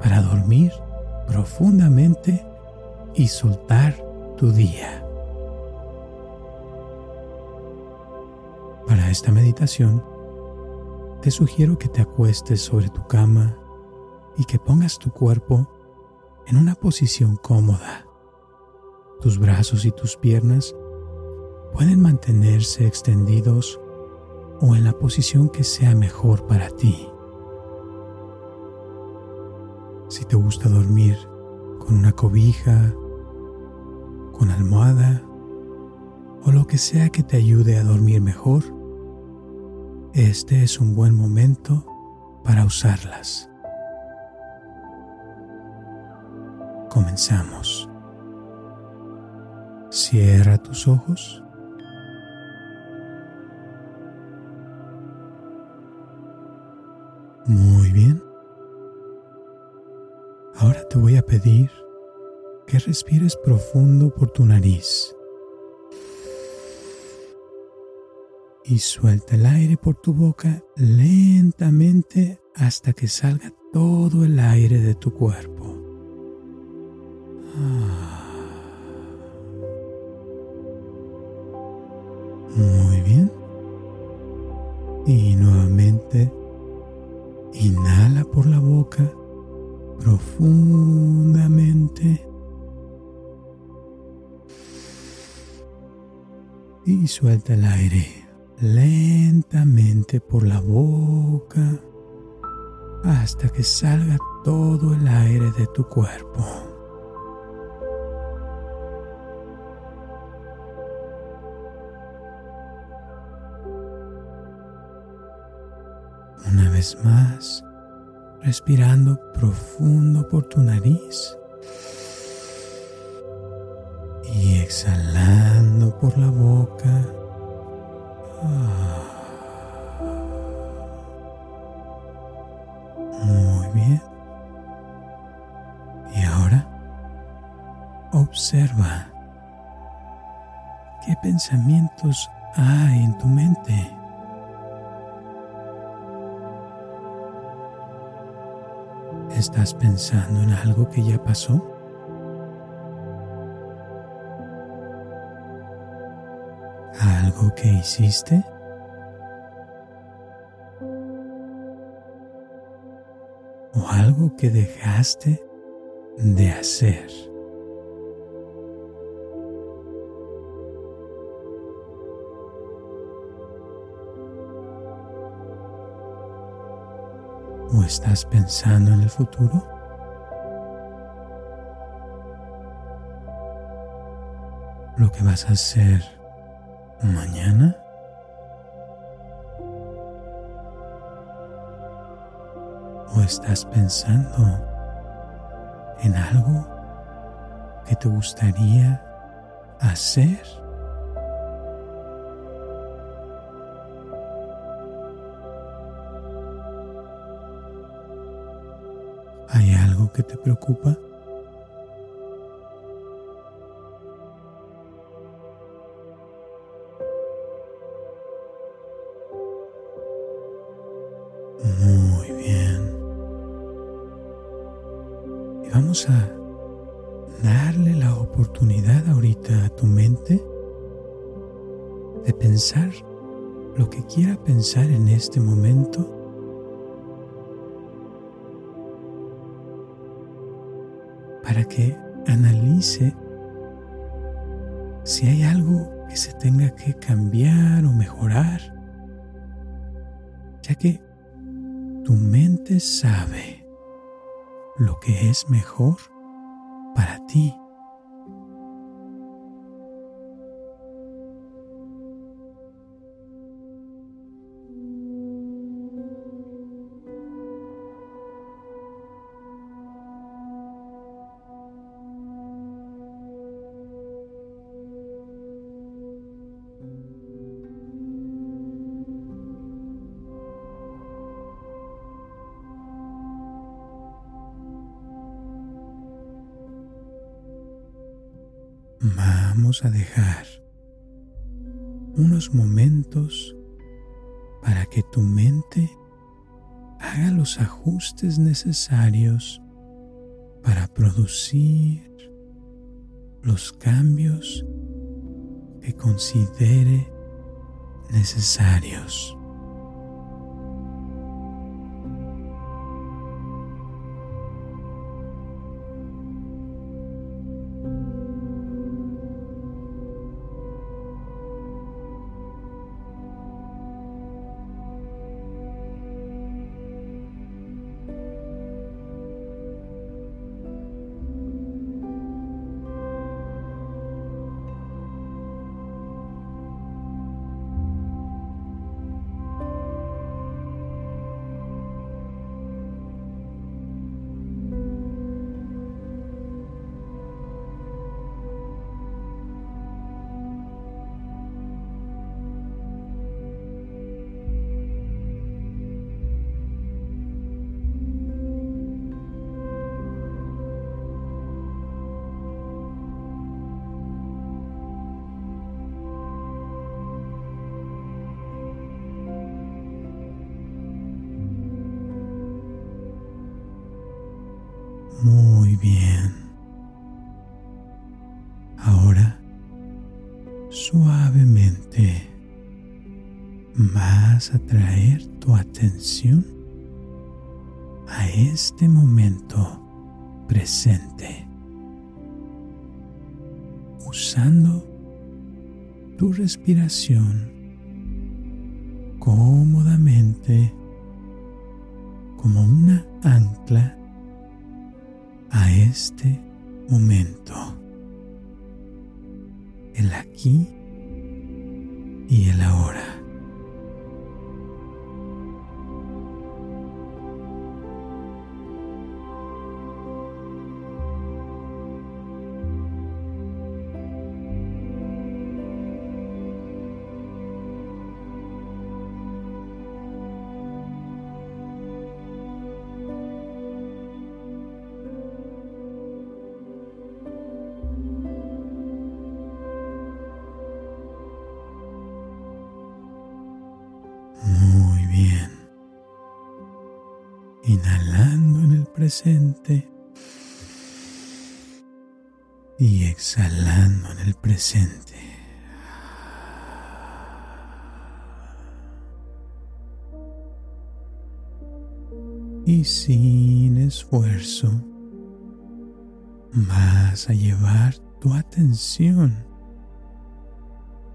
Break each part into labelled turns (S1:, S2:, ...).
S1: para dormir profundamente y soltar tu día. Para esta meditación, te sugiero que te acuestes sobre tu cama y que pongas tu cuerpo en una posición cómoda. Tus brazos y tus piernas pueden mantenerse extendidos o en la posición que sea mejor para ti. Si te gusta dormir con una cobija, con almohada o lo que sea que te ayude a dormir mejor, este es un buen momento para usarlas. Comenzamos. Cierra tus ojos. Muy bien. Te voy a pedir que respires profundo por tu nariz. Y suelta el aire por tu boca lentamente hasta que salga todo el aire de tu cuerpo. El aire lentamente por la boca hasta que salga todo el aire de tu cuerpo. Una vez más, respirando profundo por tu nariz y exhalando por la boca. Muy bien. Y ahora observa qué pensamientos hay en tu mente. ¿Estás pensando en algo que ya pasó? ¿Algo que hiciste? ¿O algo que dejaste de hacer? ¿O estás pensando en el futuro? ¿Lo que vas a hacer mañana? ¿O estás pensando en algo que te gustaría hacer? ¿Hay algo que te preocupa? Vamos a dejar unos momentos para que tu mente haga los ajustes necesarios para producir los cambios que considere necesarios. Vas a traer tu atención a este momento presente, usando tu respiración cómodamente como una ancla a este momento, el aquí y el ahora. Sin esfuerzo vas a llevar tu atención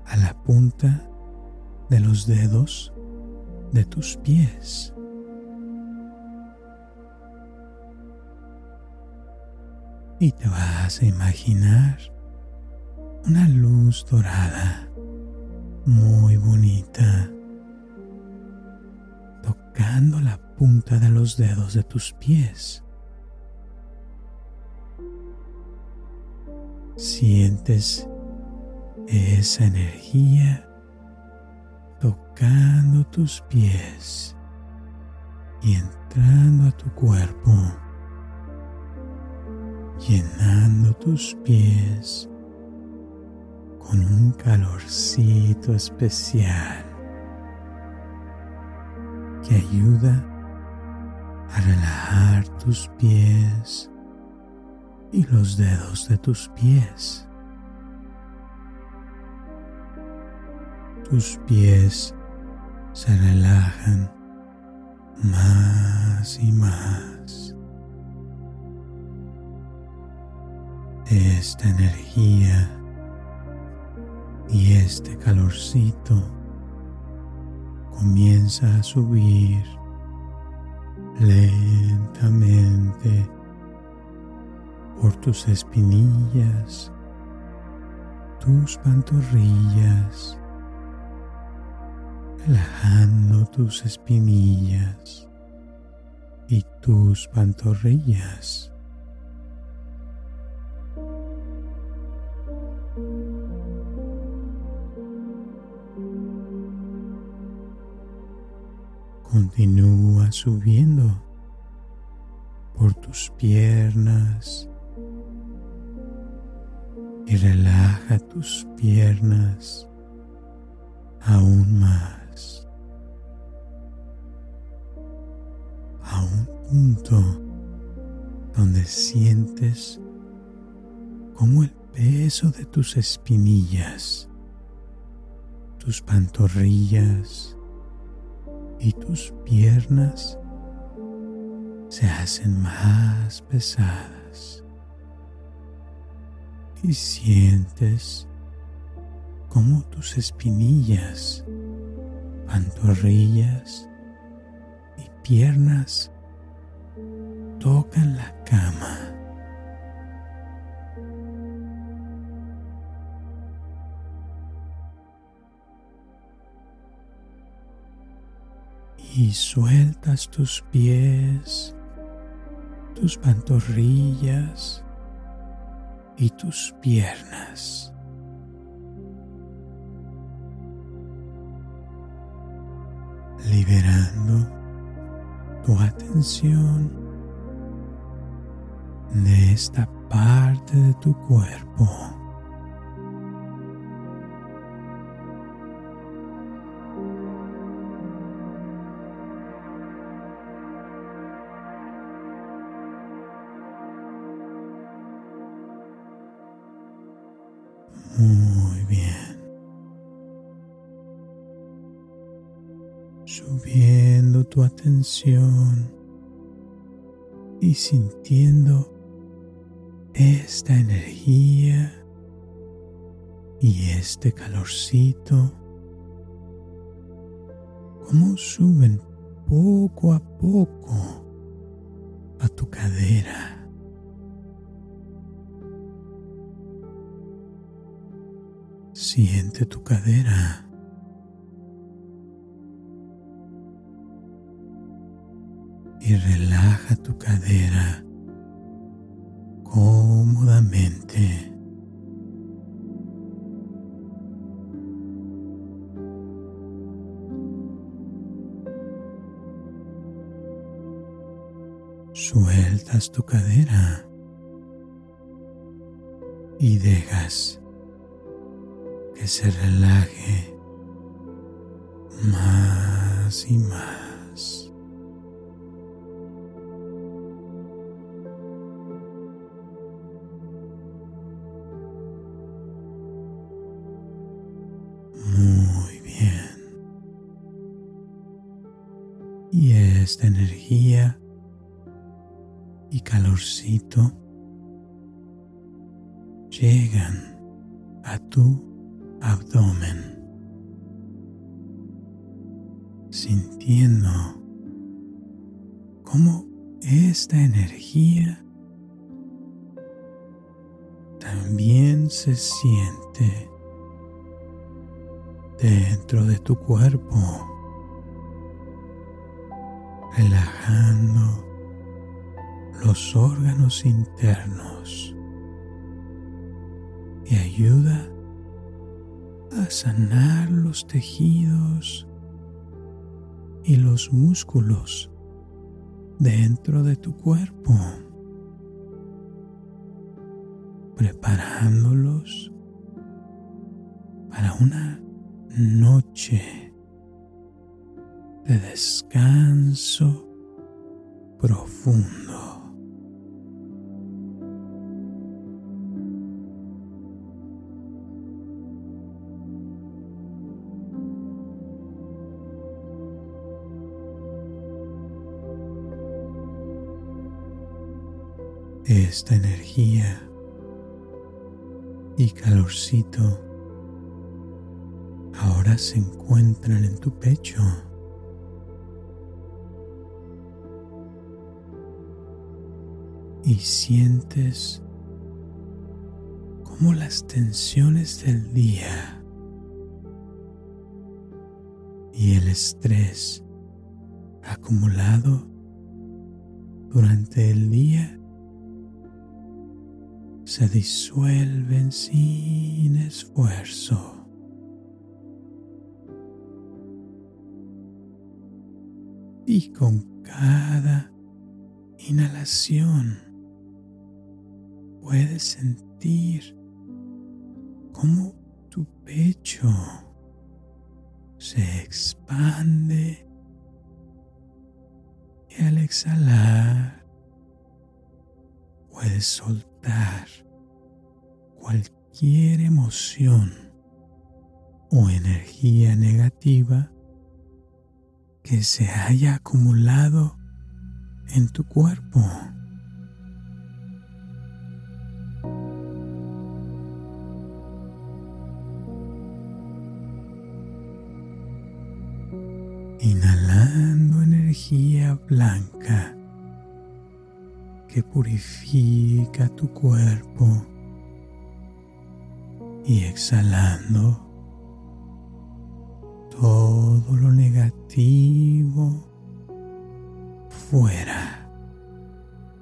S1: a la punta de los dedos de tus pies. y te vas a imaginar una luz dorada muy bonita tocando la punta de los dedos de tus pies. Sientes esa energía tocando tus pies y entrando a tu cuerpo llenando tus pies con un calorcito especial que ayuda a relajar tus pies y los dedos de tus pies. Tus pies se relajan más y más esta energía y este calorcito comienza a subir lentamente por tus espinillas, tus pantorrillas, relajando tus espinillas y tus pantorrillas. Continúa subiendo por tus piernas y relaja tus piernas aún más. A un punto donde sientes como el peso de tus espinillas, tus pantorrillas y tus piernas se hacen más pesadas y sientes como tus espinillas, pantorrillas y piernas tocan la cama. Y sueltas tus pies, tus pantorrillas y tus piernas. Liberando tu atención de esta parte de tu cuerpo. Y sintiendo esta energía y este calorcito, como suben poco a poco a tu cadera. Siente tu cadera. Y relaja tu cadera cómodamente. Sueltas tu cadera y dejas que se relaje más y más. Energía y calorcito llegan a tu abdomen, sintiendo cómo esta energía también se siente dentro de tu cuerpo, relajando los órganos internos y ayuda a sanar los tejidos y los músculos dentro de tu cuerpo, preparándolos para una noche de descanso profundo. esta energía y calorcito ahora se encuentran en tu pecho. Y sientes como las tensiones del día y el estrés acumulado durante el día se disuelven sin esfuerzo. Y con cada inhalación puedes sentir cómo tu pecho se expande y al exhalar puedes soltar cualquier emoción o energía negativa que se haya acumulado en tu cuerpo. Energía blanca que purifica tu cuerpo y exhalando todo lo negativo fuera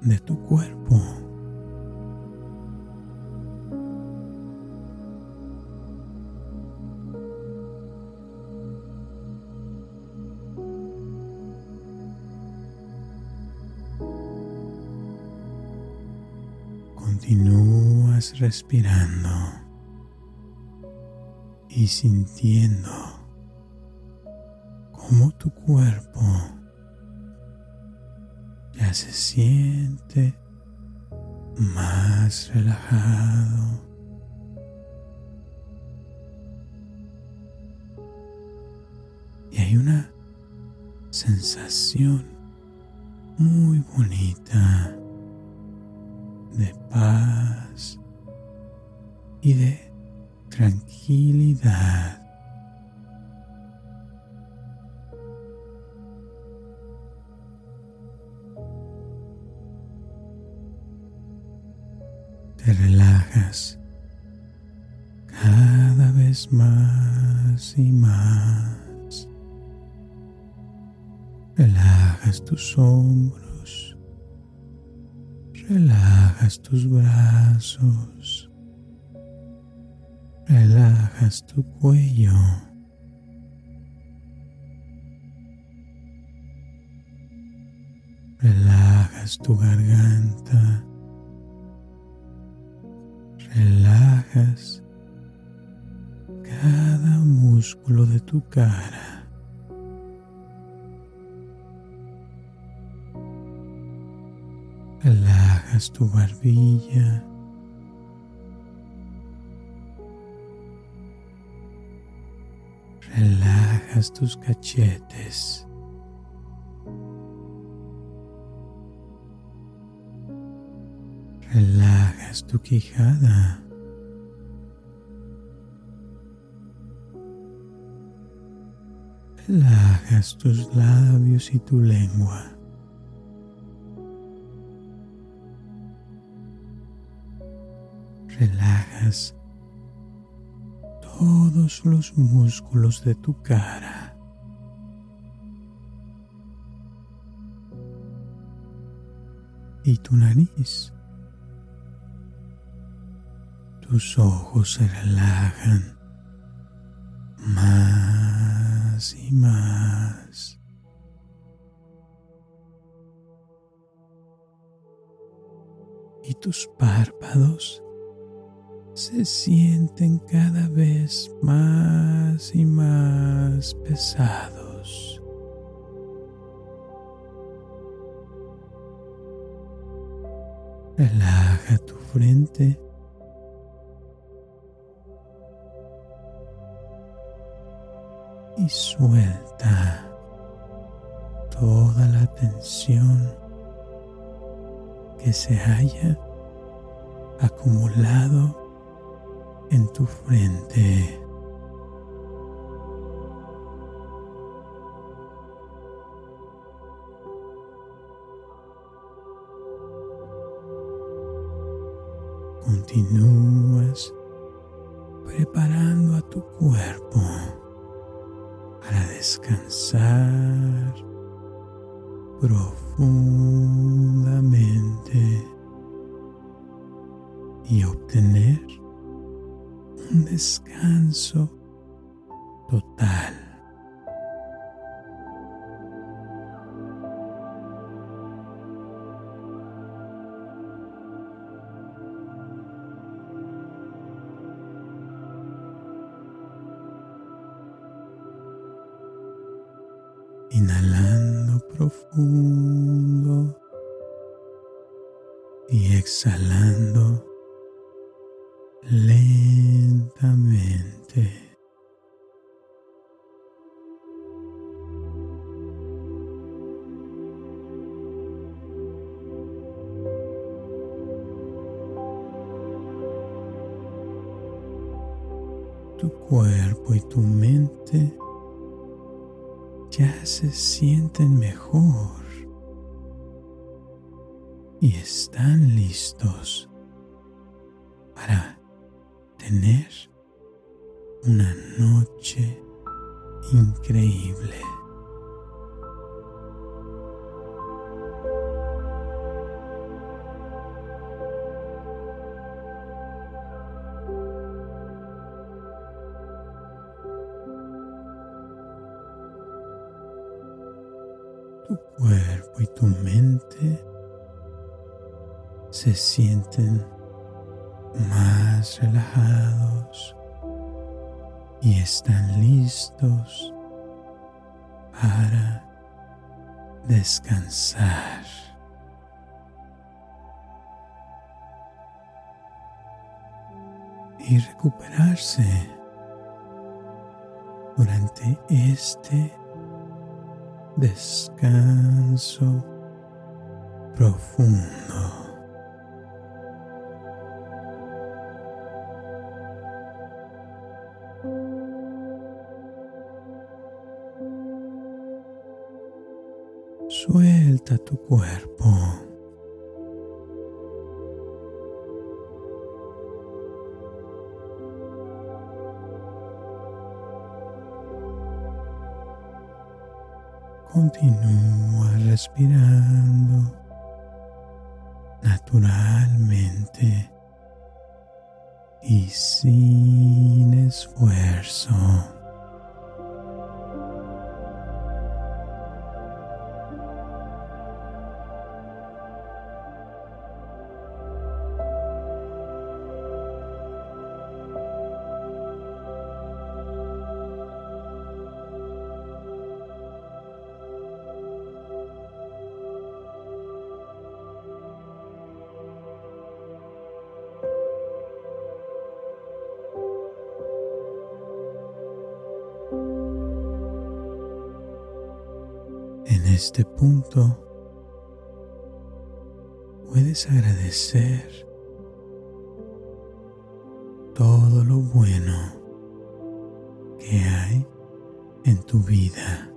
S1: de tu cuerpo. Respirando y sintiendo cómo tu cuerpo ya se siente más relajado. Y hay una sensación muy bonita de paz y de tranquilidad. Te relajas cada vez más y más. Relajas tus hombros. Relajas tus brazos. Relajas tu cuello. Relajas tu garganta. Relajas cada músculo de tu cara. Relajas tu barbilla. Relajas tus cachetes. Relajas tu quijada. Relajas tus labios y tu lengua. Relajas todos los músculos de tu cara. Y tu nariz. Tus ojos se relajan más y más. Y tus párpados se sienten cada vez más y más pesados. Relaja tu frente. Y suelta toda la tensión que se haya acumulado en tu frente. Continúas preparando a tu cuerpo para descansar profundamente y obtener un descanso total. Inhalando se sienten más relajados y están listos para descansar. Y recuperarse durante este descanso profundo. Continúa respirando naturalmente y sin esfuerzo. Este punto puedes agradecer todo lo bueno que hay en tu vida.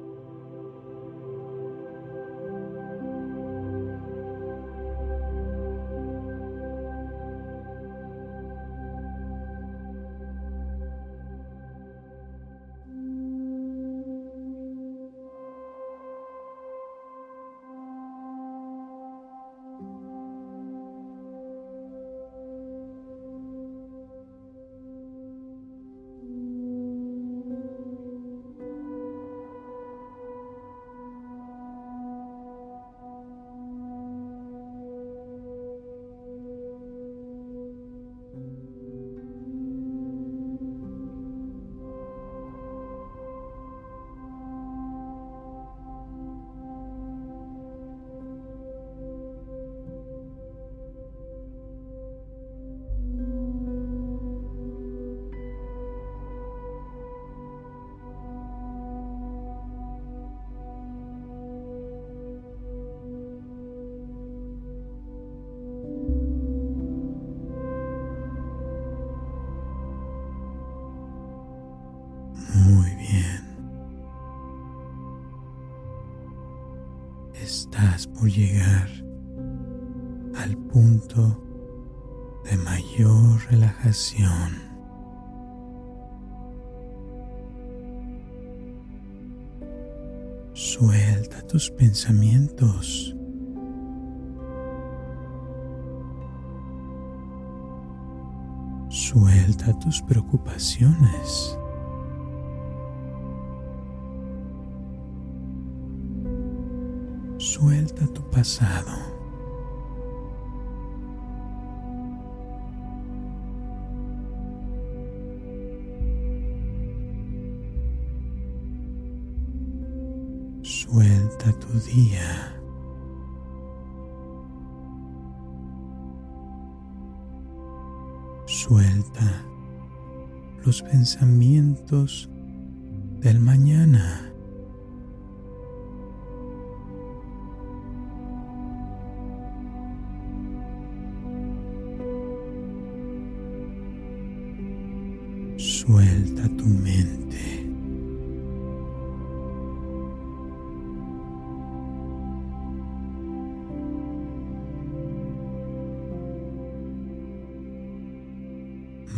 S1: Por llegar al punto de mayor relajación. Suelta tus pensamientos. Suelta tus preocupaciones. Pasado. Suelta tu día. Suelta los pensamientos del mañana.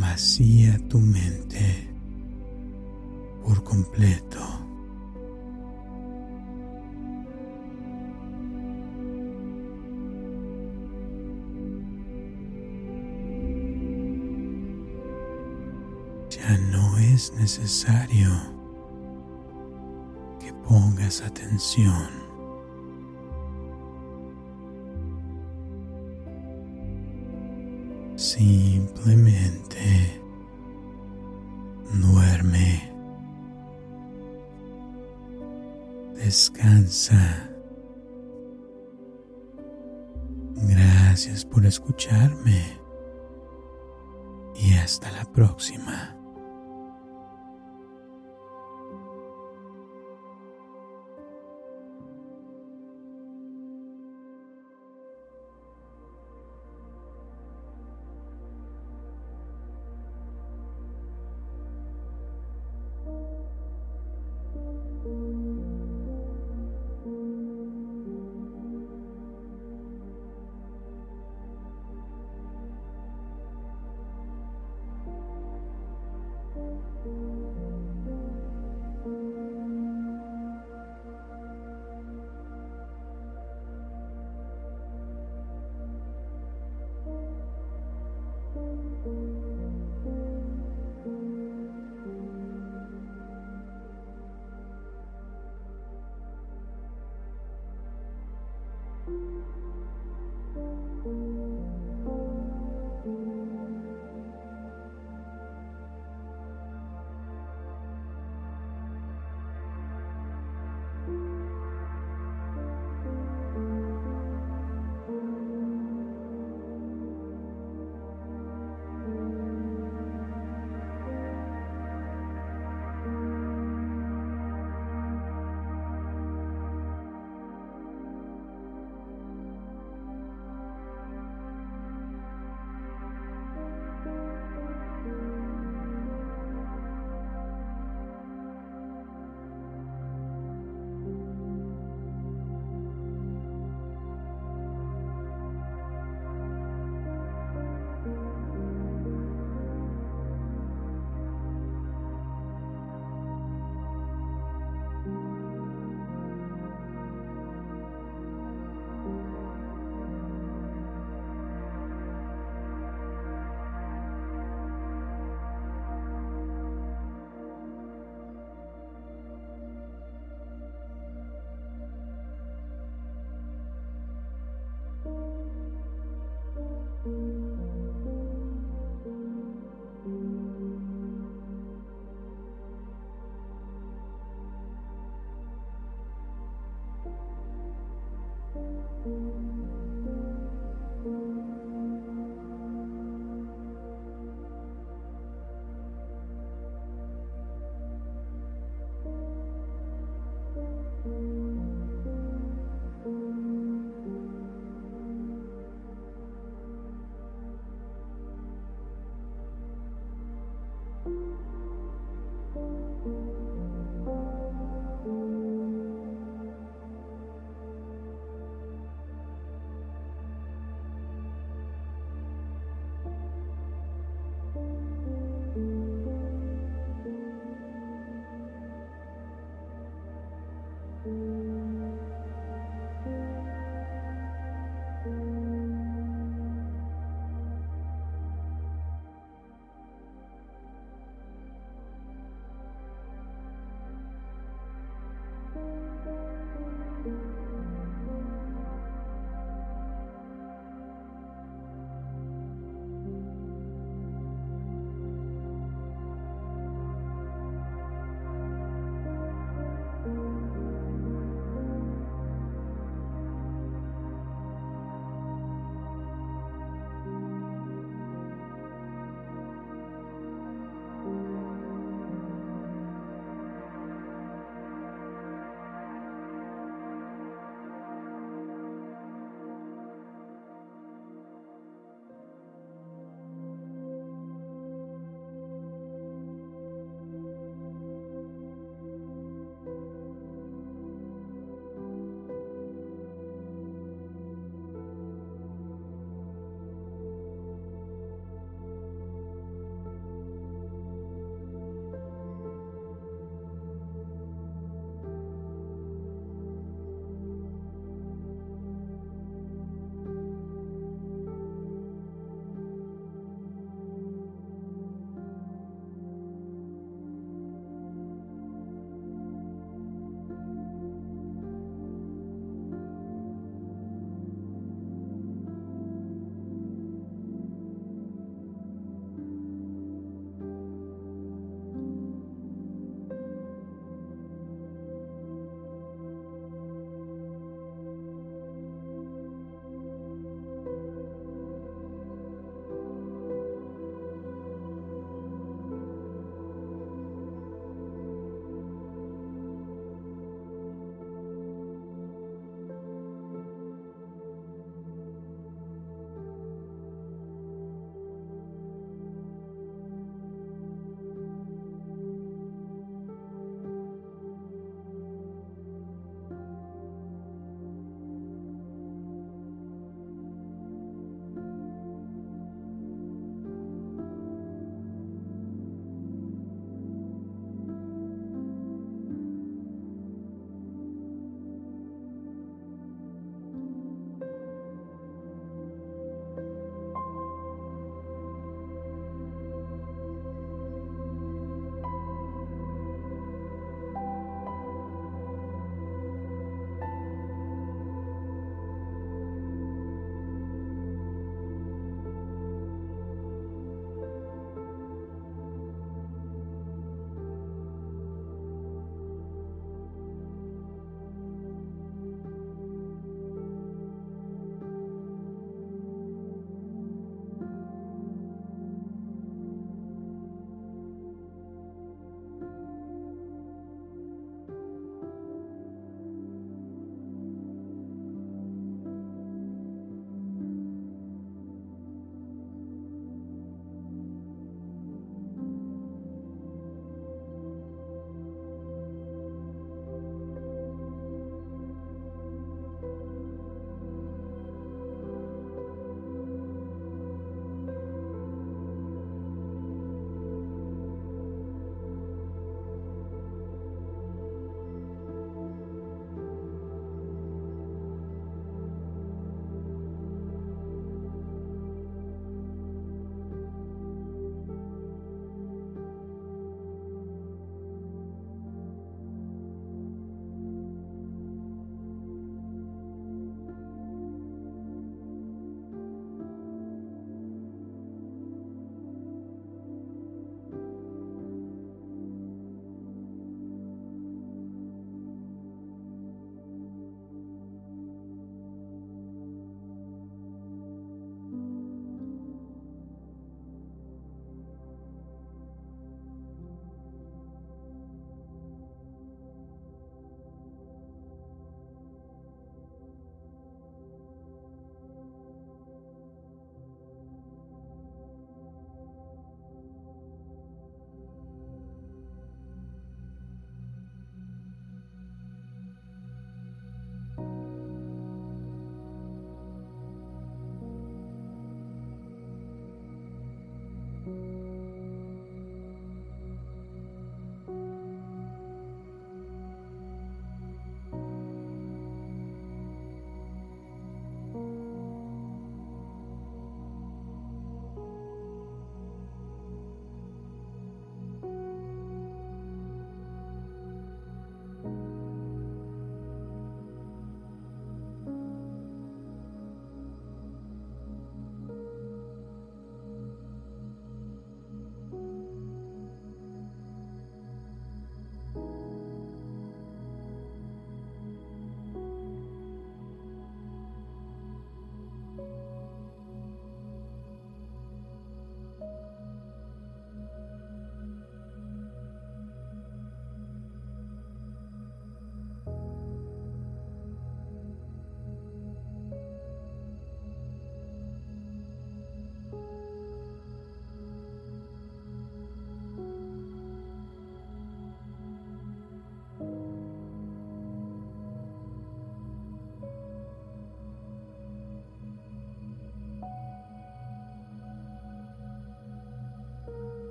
S1: Vacía tu mente por completo. Ya no es necesario que pongas atención. Simplemente Descansa. Gracias por escucharme y hasta la próxima.